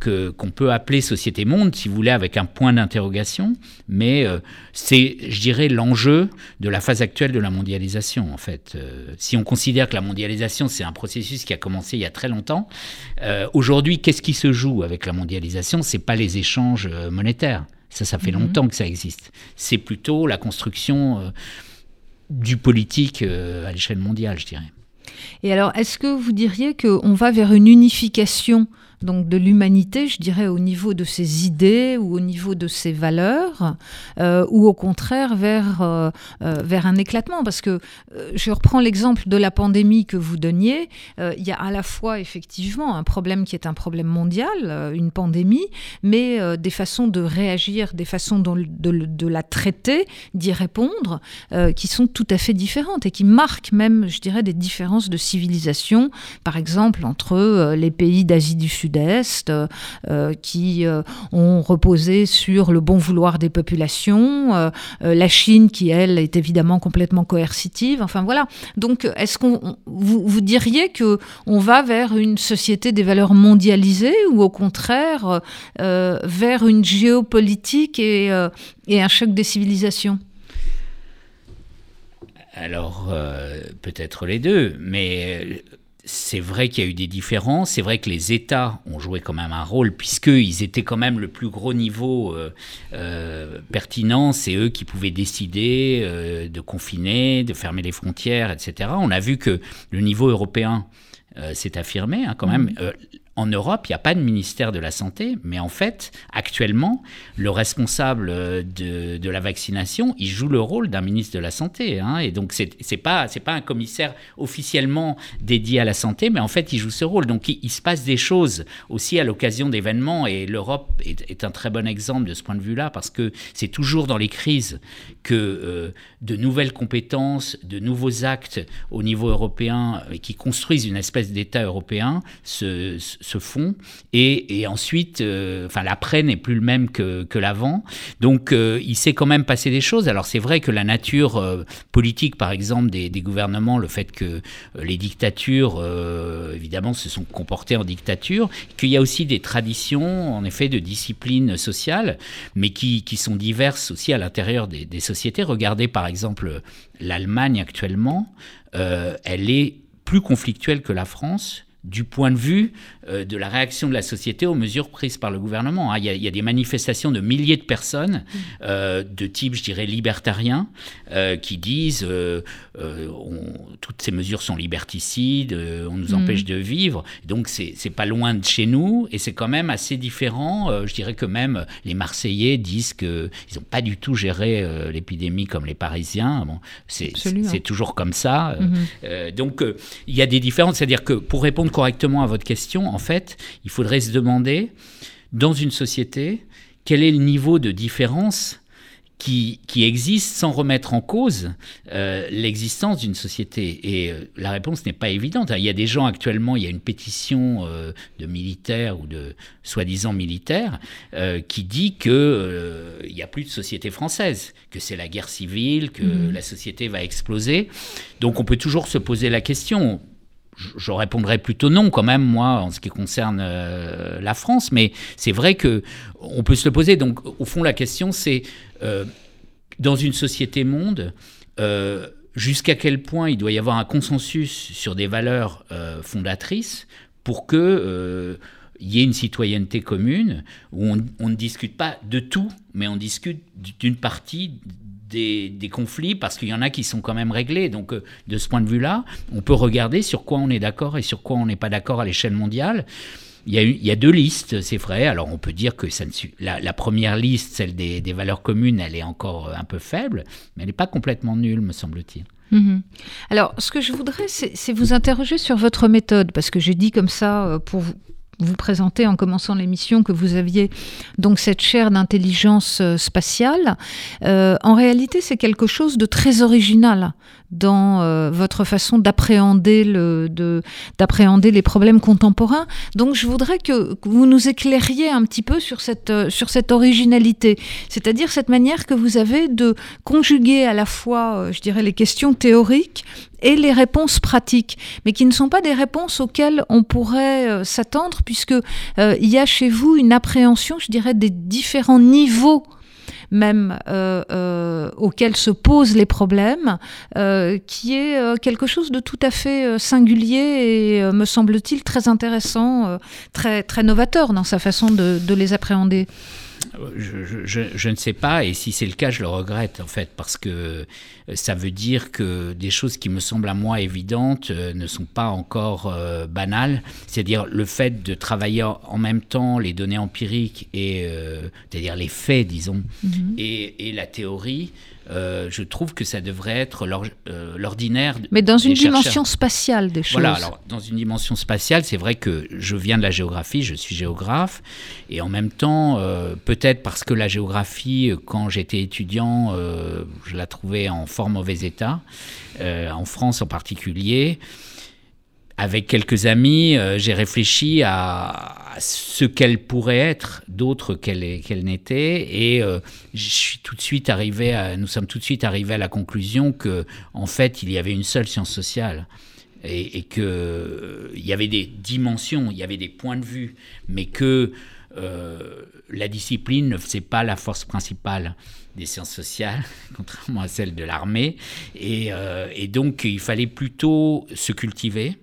Speaker 7: que qu'on peut appeler société monde, si vous voulez, avec un point d'interrogation, mais c'est, je dirais, l'enjeu de la phase actuelle de la mondialisation, en fait. si on considère que la mondialisation, c'est un processus qui a commencé il y a très longtemps, aujourd'hui, qu'est-ce qui se joue avec la mondialisation? C'est pas les échanges monétaires. Ça, ça fait mhm. longtemps que ça existe. C'est plutôt la construction euh, du politique euh, à l'échelle mondiale, je dirais.
Speaker 6: Et alors, est-ce que vous diriez qu'on va vers une unification donc de l'humanité, je dirais, au niveau de ses idées ou au niveau de ses valeurs, euh, ou au contraire vers, euh, euh, vers un éclatement. Parce que je reprends l'exemple de la pandémie que vous donniez, il y a à la fois effectivement un problème qui est un problème mondial, une pandémie, mais des façons de réagir, des façons de, de, la traiter, d'y répondre, qui sont tout à fait différentes et qui marquent même, je dirais, des différences de civilisation, par exemple entre les pays d'Asie du Sud est euh, qui euh, ont reposé sur le bon vouloir des populations, euh, la Chine qui, elle, est évidemment complètement coercitive. Enfin voilà. Donc, est-ce qu'on vous, diriez que on va vers une société des valeurs mondialisées ou au contraire vers une géopolitique et un choc des civilisations?
Speaker 7: Alors, peut-être les deux, mais c'est vrai qu'il y a eu des différences, c'est vrai que les États ont joué quand même un rôle, puisqu'ils étaient quand même le plus gros niveau euh, euh, pertinent, c'est eux qui pouvaient décider euh, de confiner, de fermer les frontières, etc. On a vu que le niveau européen s'est affirmé hein, quand même. En Europe, il n'y a pas de ministère de la Santé, mais en fait, actuellement, le responsable de, de la vaccination, il joue le rôle d'un ministre de la Santé. Hein, et donc, ce n'est pas, un commissaire officiellement dédié à la santé, mais en fait, il joue ce rôle. Donc, il, se passe des choses aussi à l'occasion d'événements, et l'Europe est, un très bon exemple de ce point de vue-là, parce que c'est toujours dans les crises que euh, de nouvelles compétences, de nouveaux actes au niveau européen, qui construisent une espèce d'État européen, se font et, ensuite, euh, enfin l'après n'est plus le même que, l'avant. Donc euh, il s'est quand même passé des choses. Alors c'est vrai que la nature euh, politique, par exemple, des, gouvernements, le fait que les dictatures, évidemment, se sont comportées en dictature, qu'il y a aussi des traditions, en effet, de discipline sociale, mais qui, sont diverses aussi à l'intérieur des, des sociétés. Regardez par exemple l'Allemagne actuellement, elle est plus conflictuelle que la France du point de vue euh, de la réaction de la société aux mesures prises par le gouvernement. Hein. Il, y a, des manifestations de milliers de personnes, mmh. euh, de type, je dirais, libertarien, euh, qui disent toutes ces mesures sont liberticides, on nous mmh. empêche de vivre. Donc, c'est pas loin de chez nous et c'est quand même assez différent. je dirais que même les Marseillais disent qu'ils n'ont pas du tout géré l'épidémie comme les Parisiens. Bon, c'est toujours comme ça. Mmh. donc, il y a des différences. C'est-à-dire que pour répondre correctement à votre question, en fait, il faudrait se demander, dans une société, quel est le niveau de différence qui, qui, existe sans remettre en cause euh, l'existence d'une société Et euh, la réponse n'est pas évidente. Il y a des gens actuellement, il y a une pétition euh, de militaires ou de soi-disant militaires qui dit qu'il n'y a plus de société française, que c'est la guerre civile, que mmh. la société va exploser. Donc on peut toujours se poser la question je répondrais plutôt non quand même moi en ce qui concerne euh, la France mais c'est vrai que on peut se le poser. Donc au fond la question c'est euh, dans une société monde euh, jusqu'à quel point il doit y avoir un consensus sur des valeurs fondatrices pour que il y ait une citoyenneté commune où on, on, ne discute pas de tout, mais on discute d'une partie des, conflits parce qu'il y en a qui sont quand même réglés. Donc, euh, de ce point de vue-là, on peut regarder sur quoi on est d'accord et sur quoi on n'est pas d'accord à l'échelle mondiale. Il y, a, deux listes, c'est vrai. Alors on peut dire que ça ne la, la, première liste, celle des, valeurs communes, elle est encore un peu faible, mais elle n'est pas complètement nulle, me semble-t-il.
Speaker 6: Mhm. Alors, ce que je voudrais, c'est vous interroger sur votre méthode, parce que j'ai dit comme ça, euh, pour vous, présenter en commençant l'émission que vous aviez donc cette chaire d'intelligence euh, spatiale. Euh, en réalité, c'est quelque chose de très original dans euh, votre façon d'appréhender le, les problèmes contemporains. Donc, je voudrais que, vous nous éclairiez un petit peu sur cette, sur cette originalité, c'est-à-dire cette manière que vous avez de conjuguer à la fois, je dirais, les questions théoriques et les réponses pratiques, mais qui ne sont pas des réponses auxquelles on pourrait euh, s'attendre, puisque euh, il y a chez vous une appréhension, je dirais, des différents niveaux même euh, auxquels se posent les problèmes, qui est quelque chose de tout à fait singulier et, me semble-t-il, très intéressant, très, très novateur dans sa façon de, les appréhender.
Speaker 7: Je, ne sais pas, et si c'est le cas, je le regrette en fait, parce que euh, ça veut dire que des choses qui me semblent à moi évidentes euh, ne sont pas encore euh, banales. C'est-à-dire le fait de travailler en même temps les données empiriques et, c'est-à-dire les faits, disons, mm-hmm. et, et, la théorie. Euh, je trouve que ça devrait être euh, l'ordinaire.
Speaker 6: Mais dans une dimension spatiale des choses.
Speaker 7: Voilà, alors dans une dimension spatiale, c'est vrai que je viens de la géographie, je suis géographe, et en même temps, euh, peut-être parce que la géographie, quand j'étais étudiant, je la trouvais en fort mauvais état, en France en particulier. Avec quelques amis, euh, j'ai réfléchi à, ce qu'elle pourrait être, d'autre qu'elle n'était, et euh, je suis tout de suite arrivé à, nous sommes tout de suite arrivés à la conclusion que, en fait, il y avait une seule science sociale. Et, et que euh, il y avait des dimensions, il y avait des points de vue, mais que la discipline ne faisait pas la force principale des sciences sociales, contrairement à celle de l'armée. Et, et, donc, il fallait plutôt se cultiver,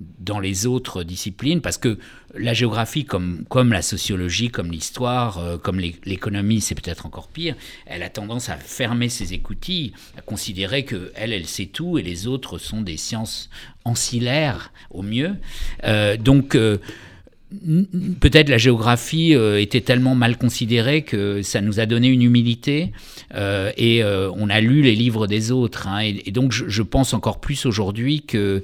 Speaker 7: dans les autres disciplines, parce que la géographie, comme, comme la sociologie, comme l'histoire, euh, comme l'économie, c'est peut-être encore pire, elle a tendance à fermer ses écoutilles, à considérer que elle, sait tout et les autres sont des sciences ancillaires au mieux. Euh, donc euh, peut-être la géographie euh, était tellement mal considérée que ça nous a donné une humilité euh, et euh, on a lu les livres des autres. Hein, et, donc je, pense encore plus aujourd'hui que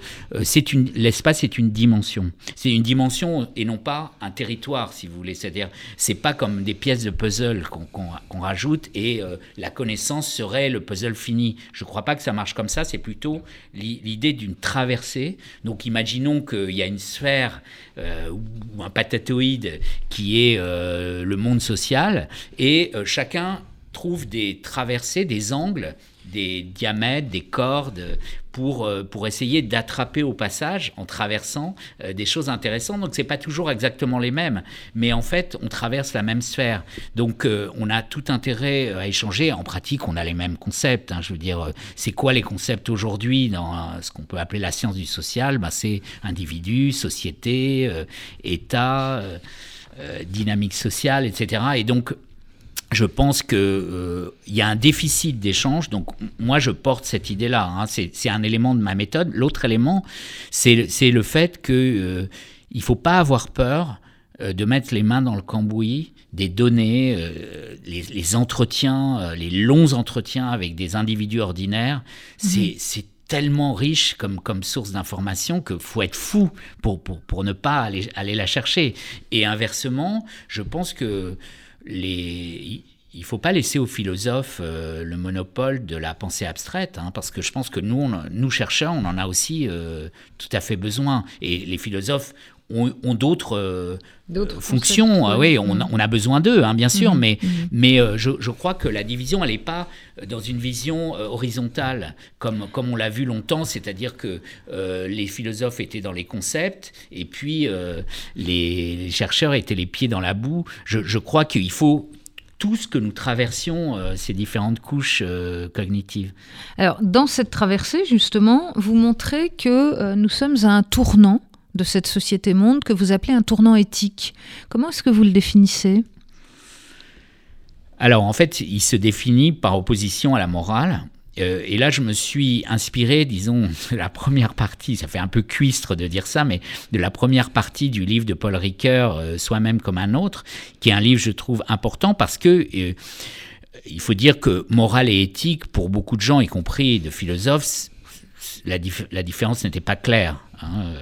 Speaker 7: l'espace est une dimension. C'est une dimension et non pas un territoire, si vous voulez. C'est-à-dire c'est pas comme des pièces de puzzle qu'on rajoute et la connaissance serait le puzzle fini. Je crois pas que ça marche comme ça. C'est plutôt l'idée d'une traversée. Donc imaginons qu'il y a une sphère ou un patatoïde qui est euh, le monde social, et euh, chacun trouve des traversées, des angles, des diamètres, des cordes pour, euh, pour essayer d'attraper au passage en traversant des choses intéressantes. Donc c'est pas toujours exactement les mêmes, mais en fait on traverse la même sphère. Donc on a tout intérêt à échanger. En pratique, on a les mêmes concepts. Hein. Je veux dire, c'est quoi les concepts aujourd'hui dans ce qu'on peut appeler la science du social? Ben, C'est individu, société, État. dynamique sociale, etc. Et donc, je pense qu'il euh, y a un déficit d'échange. Donc, moi, je porte cette idée-là. Hein. C'est un élément de ma méthode. L'autre élément, c'est le fait qu'il euh, ne faut pas avoir peur euh, de mettre les mains dans le cambouis des données, les, entretiens, les longs entretiens avec des individus ordinaires. Mhm. C'est tellement riche comme, comme source d'information qu'il faut être fou pour, pour, pour ne pas aller, aller la chercher. Et inversement, je pense que les, il ne faut pas laisser aux philosophes euh, le monopole de la pensée abstraite, hein, parce que je pense que nous, nous chercheurs, on en a aussi euh, tout à fait besoin. Et les philosophes ont, d'autres euh, fonctions. Ah oui, on, on, a besoin d'eux, hein, bien sûr, mm-hmm. mais, mais je, je, crois que la division, elle n'est pas dans une vision horizontale, comme, comme on l'a vu longtemps, c'est-à-dire que les philosophes étaient dans les concepts, et puis les, les, chercheurs étaient les pieds dans la boue. Je, je crois qu'il faut ce que nous traversions euh, ces différentes couches euh, cognitives.
Speaker 6: Alors, dans cette traversée, justement, vous montrez que euh, nous sommes à un tournant de cette société-monde que vous appelez un tournant éthique. Comment est-ce que vous le définissez?
Speaker 7: Alors en fait, il se définit par opposition à la morale. Euh, et là, je me suis inspiré, disons, de la première partie, ça fait un peu cuistre de dire ça, mais de la première partie du livre de Paul Ricoeur, euh, Soi-même comme un autre, qui est un livre, je trouve, important parce que... Euh, il faut dire que morale et éthique, pour beaucoup de gens, y compris de philosophes, la, différence n'était pas claire. Hein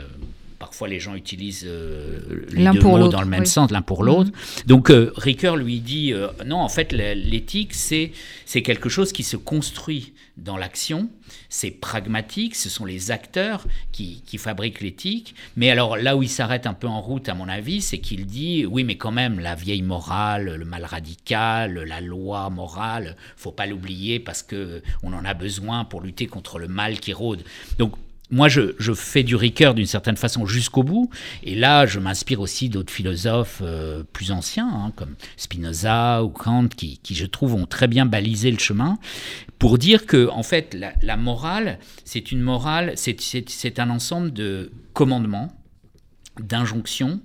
Speaker 7: parfois les gens utilisent euh, les deux mots dans le même sens, l'un pour l'autre. Mhm. Donc euh, Ricoeur lui dit euh, non, en fait l'éthique c'est c'est quelque chose qui se construit dans l'action, c'est pragmatique, ce sont les acteurs qui, fabriquent l'éthique. Mais alors là où il s'arrête un peu en route à mon avis, c'est qu'il dit oui mais quand même la vieille morale, le mal radical, la loi morale, faut pas l'oublier parce que on en a besoin pour lutter contre le mal qui rôde. Donc moi, je, fais du Ricoeur d'une certaine façon jusqu'au bout. Et là, je m'inspire aussi d'autres philosophes euh, plus anciens, hein, comme Spinoza ou Kant, qui, je trouve, ont très bien balisé le chemin pour dire que, en fait, la, morale, c'est une morale, c'est un ensemble de commandements, d'injonctions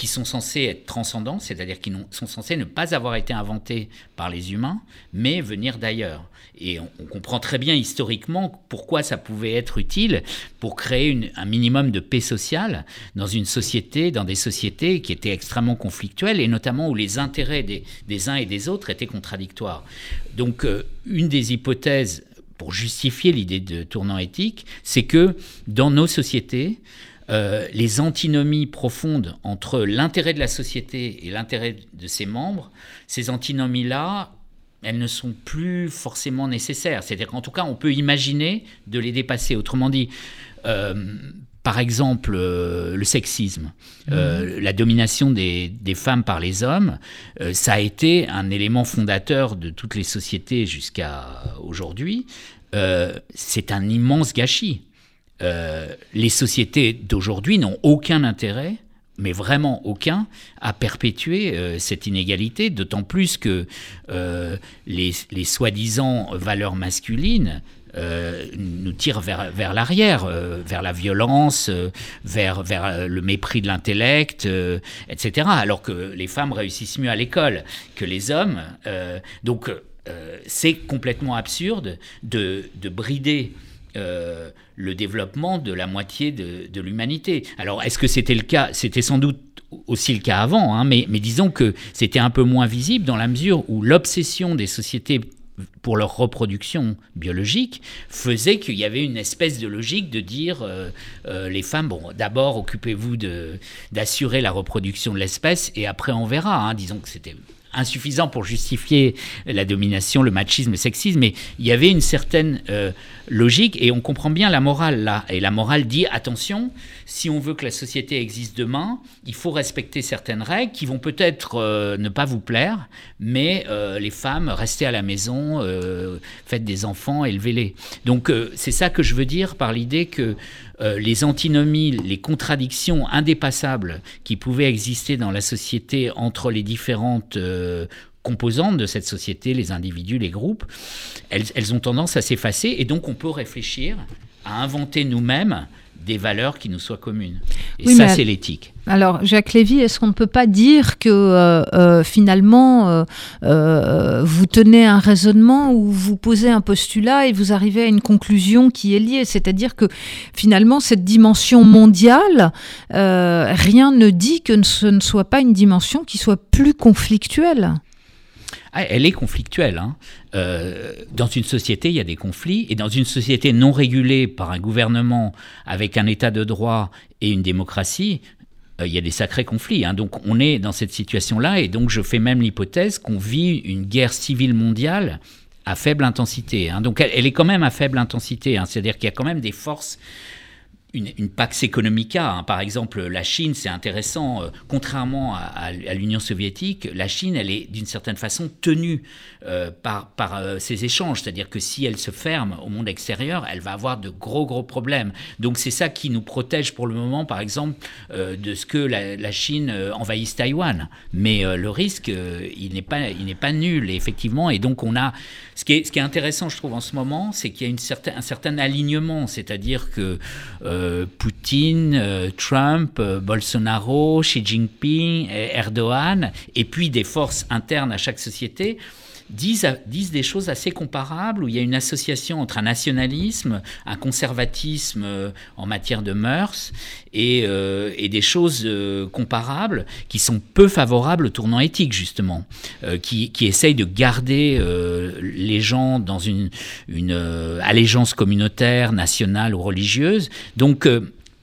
Speaker 7: qui sont censés être transcendants, c'est-à-dire qui sont censés ne pas avoir été inventés par les humains, mais venir d'ailleurs. Et on, comprend très bien historiquement pourquoi ça pouvait être utile pour créer un minimum de paix sociale dans une société, dans des sociétés qui étaient extrêmement conflictuelles et notamment où les intérêts des, uns et des autres étaient contradictoires. Donc, euh, une des hypothèses pour justifier l'idée de tournant éthique, c'est que dans nos sociétés, euh, les antinomies profondes entre l'intérêt de la société et l'intérêt de ses membres, ces antinomies-là elles ne sont plus forcément nécessaires. C'est-à-dire qu'en tout cas, on peut imaginer de les dépasser. Autrement dit, euh, par exemple, euh, le sexisme, euh, mhm. la domination des, femmes par les hommes, ça a été un élément fondateur de toutes les sociétés jusqu'à aujourd'hui. c'est un immense gâchis. Les sociétés d'aujourd'hui n'ont aucun intérêt mais vraiment aucun, à perpétuer euh, cette inégalité, d'autant plus que euh, les, soi-disant valeurs masculines nous tire vers, l'arrière, vers la violence, vers, le mépris de l'intellect, etc. Alors que les femmes réussissent mieux à l'école que les hommes. donc c'est complètement absurde de, de brider euh, le développement de la moitié de, l'humanité. Alors, est-ce que c'était le cas? C'était sans doute aussi le cas avant, hein, mais, disons que c'était un peu moins visible dans la mesure où l'obsession des sociétés pour leur reproduction biologique faisait qu'il y avait une espèce de logique de dire euh, euh, les femmes, bon, d'abord occupez-vous d'assurer la reproduction de l'espèce et après on verra. Hein. disons que c'était insuffisant pour justifier la domination, le machisme, le sexisme, mais il y avait une certaine euh, logique et on comprend bien la morale là. Et la morale dit attention, si on veut que la société existe demain, il faut respecter certaines règles qui vont peut-être euh, ne pas vous plaire, mais euh, les femmes, restez à la maison, faites des enfants, élevez-les. Donc c'est ça que je veux dire par l'idée que les antinomies, les contradictions indépassables qui pouvaient exister dans la société entre les différentes composantes de cette société, les individus, les groupes, elles, ont tendance à s'effacer et donc on peut réfléchir à inventer nous-mêmes des valeurs qui nous soient communes. Et ça, c'est l'éthique.
Speaker 6: Alors, Jacques Lévy, est-ce qu'on ne peut pas dire que euh, euh, finalement, euh, vous tenez un raisonnement où vous posez un postulat et vous arrivez à une conclusion qui est liée? C'est-à-dire que finalement, cette dimension mondiale, rien ne dit que ce ne soit pas une dimension qui soit plus conflictuelle.
Speaker 7: Ah, elle est conflictuelle. Hein. Euh, dans une société, il y a des conflits, et dans une société non régulée par un gouvernement avec un état de droit et une démocratie, euh, il y a des sacrés conflits. Hein. Donc on est dans cette situation-là, et donc je fais même l'hypothèse qu'on vit une guerre civile mondiale à faible intensité. Hein. Donc elle, est quand même à faible intensité, c'est-à-dire qu'il y a quand même des forces une, Pax Economica. Hein. Par exemple, la Chine, c'est intéressant, euh, contrairement à, l'Union soviétique, la Chine, elle est d'une certaine façon tenue euh, par, par euh, ces échanges. C'est-à-dire que si elle se ferme au monde extérieur, elle va avoir de gros, gros problèmes. Donc c'est ça qui nous protège pour le moment, par exemple, de ce que la, Chine envahisse Taïwan. Mais le risque, il n'est pas, pas nul, effectivement. Et donc on a... Ce qui est, ce qui est intéressant, je trouve, en ce moment, c'est qu'il y a une certain, un certain alignement. C'est-à-dire que... Euh, Poutine, euh, Trump, euh, Bolsonaro, Xi Jinping, Erdogan, et puis des forces internes à chaque société, disent, des choses assez comparables, où il y a une association entre un nationalisme, un conservatisme en matière de mœurs, et, des choses comparables qui sont peu favorables au tournant éthique, justement, qui, qui, essayent de garder les gens dans une, allégeance communautaire, nationale ou religieuse. Donc,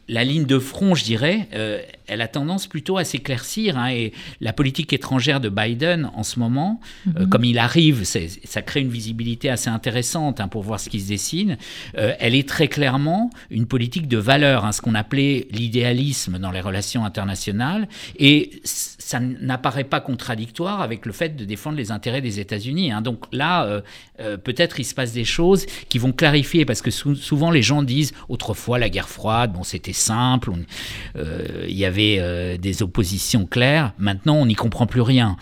Speaker 7: la ligne de front, je dirais, euh, elle a tendance plutôt à s'éclaircir. Hein, et la politique étrangère de Biden en ce moment, euh, mhm. comme il arrive, ça crée une visibilité assez intéressante hein, pour voir ce qui se dessine. Euh, elle est très clairement une politique de valeur, hein, ce qu'on appelait l'idéalisme dans les relations internationales. Et ça n'apparaît pas contradictoire avec le fait de défendre les intérêts des États-Unis. donc là, peut-être il se passe des choses qui vont clarifier, parce que souvent les gens disent autrefois la guerre froide, bon c'était simple, il y avait euh, des oppositions claires. Maintenant, on n'y comprend plus rien.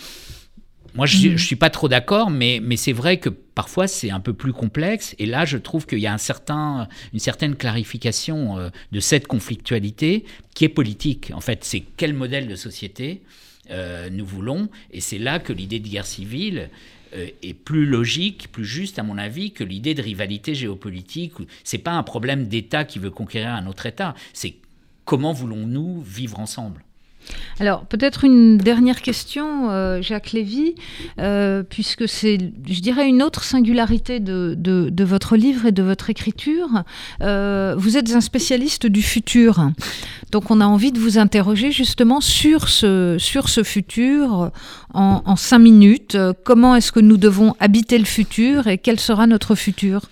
Speaker 7: Moi, je ne mm. suis pas trop d'accord, mais, mais c'est vrai que parfois c'est un peu plus complexe. Et là, je trouve qu'il y a un certain, une certaine clarification euh, de cette conflictualité qui est politique. En fait, c'est quel modèle de société euh, nous voulons. Et c'est là que l'idée de guerre civile est plus logique, plus juste à mon avis que l'idée de rivalité géopolitique. C'est pas un problème d'État qui veut conquérir un autre État. C'est comment voulons-nous vivre ensemble?
Speaker 6: Alors peut-être une dernière question, euh, Jacques Lévy, euh, puisque c'est, je dirais, une autre singularité de, votre livre et de votre écriture. Euh, vous êtes un spécialiste du futur, donc on a envie de vous interroger justement sur ce, sur ce futur en cinq minutes. Comment est-ce que nous devons habiter le futur et quel sera notre futur?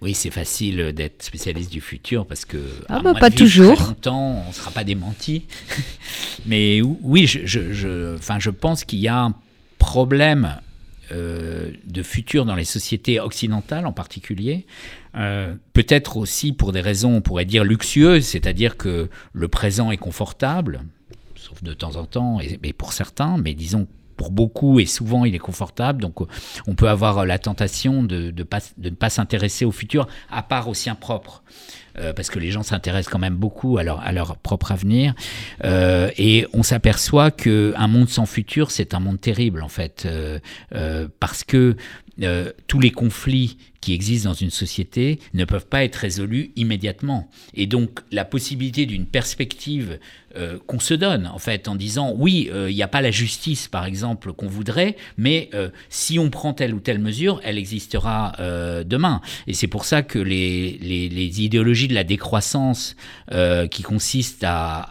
Speaker 7: Oui, c'est facile d'être spécialiste du futur parce que
Speaker 6: ah bah, pas toujours.
Speaker 7: longtemps, on ne sera pas démenti. Mais oui, je, je, enfin, je pense qu'il y a un problème euh, de futur dans les sociétés occidentales en particulier. Euh, peut-être aussi pour des raisons, on pourrait dire, luxueuses, c'est-à-dire que le présent est confortable, sauf de temps en temps, et, et pour certains, mais disons pour beaucoup et souvent il est confortable. Donc on peut avoir la tentation de ne pas s'intéresser au futur à part au sien propre. Euh, parce que les gens s'intéressent quand même beaucoup à leur, propre avenir. Euh, et on s'aperçoit qu'un monde sans futur, c'est un monde terrible, en fait, euh, parce que tous les conflits qui existent dans une société ne peuvent pas être résolus immédiatement. Et donc la possibilité d'une perspective qu'on se donne, en fait, en disant oui, il n'y a pas la justice, par exemple, qu'on voudrait, mais si on prend telle ou telle mesure, elle existera demain. Et c'est pour ça que les, idéologies de la décroissance qui consistent à,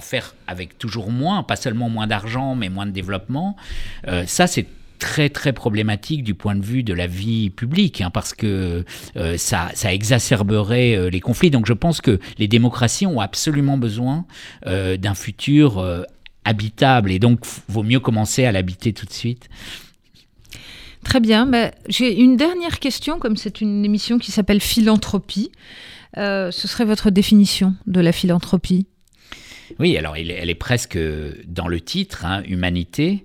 Speaker 7: faire avec toujours moins, pas seulement moins d'argent, mais moins de développement, ça c'est très très problématique du point de vue de la vie publique, hein, parce que euh, ça, exacerberait euh, les conflits. Donc je pense que les démocraties ont absolument besoin euh, d'un futur habitable, et donc vaut mieux commencer à l'habiter tout de suite.
Speaker 6: Très bien. Ben, J'ai une dernière question, comme c'est une émission qui s'appelle Philanthropie. Ce serait votre définition de la philanthropie?
Speaker 7: Oui, alors elle est presque dans le titre, hein, humanité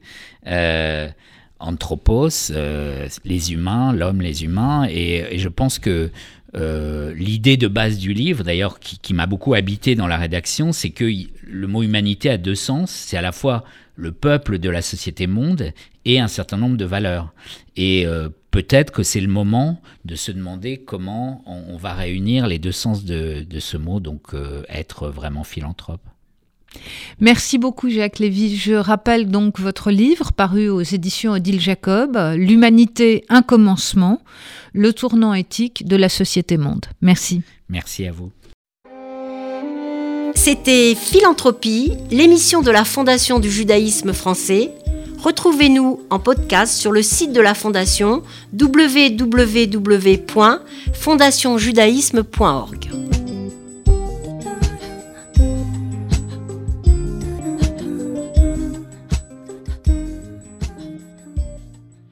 Speaker 7: anthropos, euh, les humains, l'homme, les humains. Et, je pense que euh, l'idée de base du livre, d'ailleurs, qui, m'a beaucoup habité dans la rédaction, c'est que le mot humanité a deux sens. C'est à la fois le peuple de la société monde et un certain nombre de valeurs. Et euh, peut-être que c'est le moment de se demander comment on, va réunir les deux sens de, ce mot, donc être vraiment philanthrope.
Speaker 6: Merci beaucoup Jacques Lévy. Je rappelle donc votre livre paru aux éditions Odile Jacob, L'humanité, un commencement, le tournant éthique de la société monde. Merci.
Speaker 7: Merci à vous.
Speaker 1: C'était Philanthropie, l'émission de la Fondation du judaïsme français. Retrouvez-nous en podcast sur le site de la Fondation www.fondationjudaïsme.org.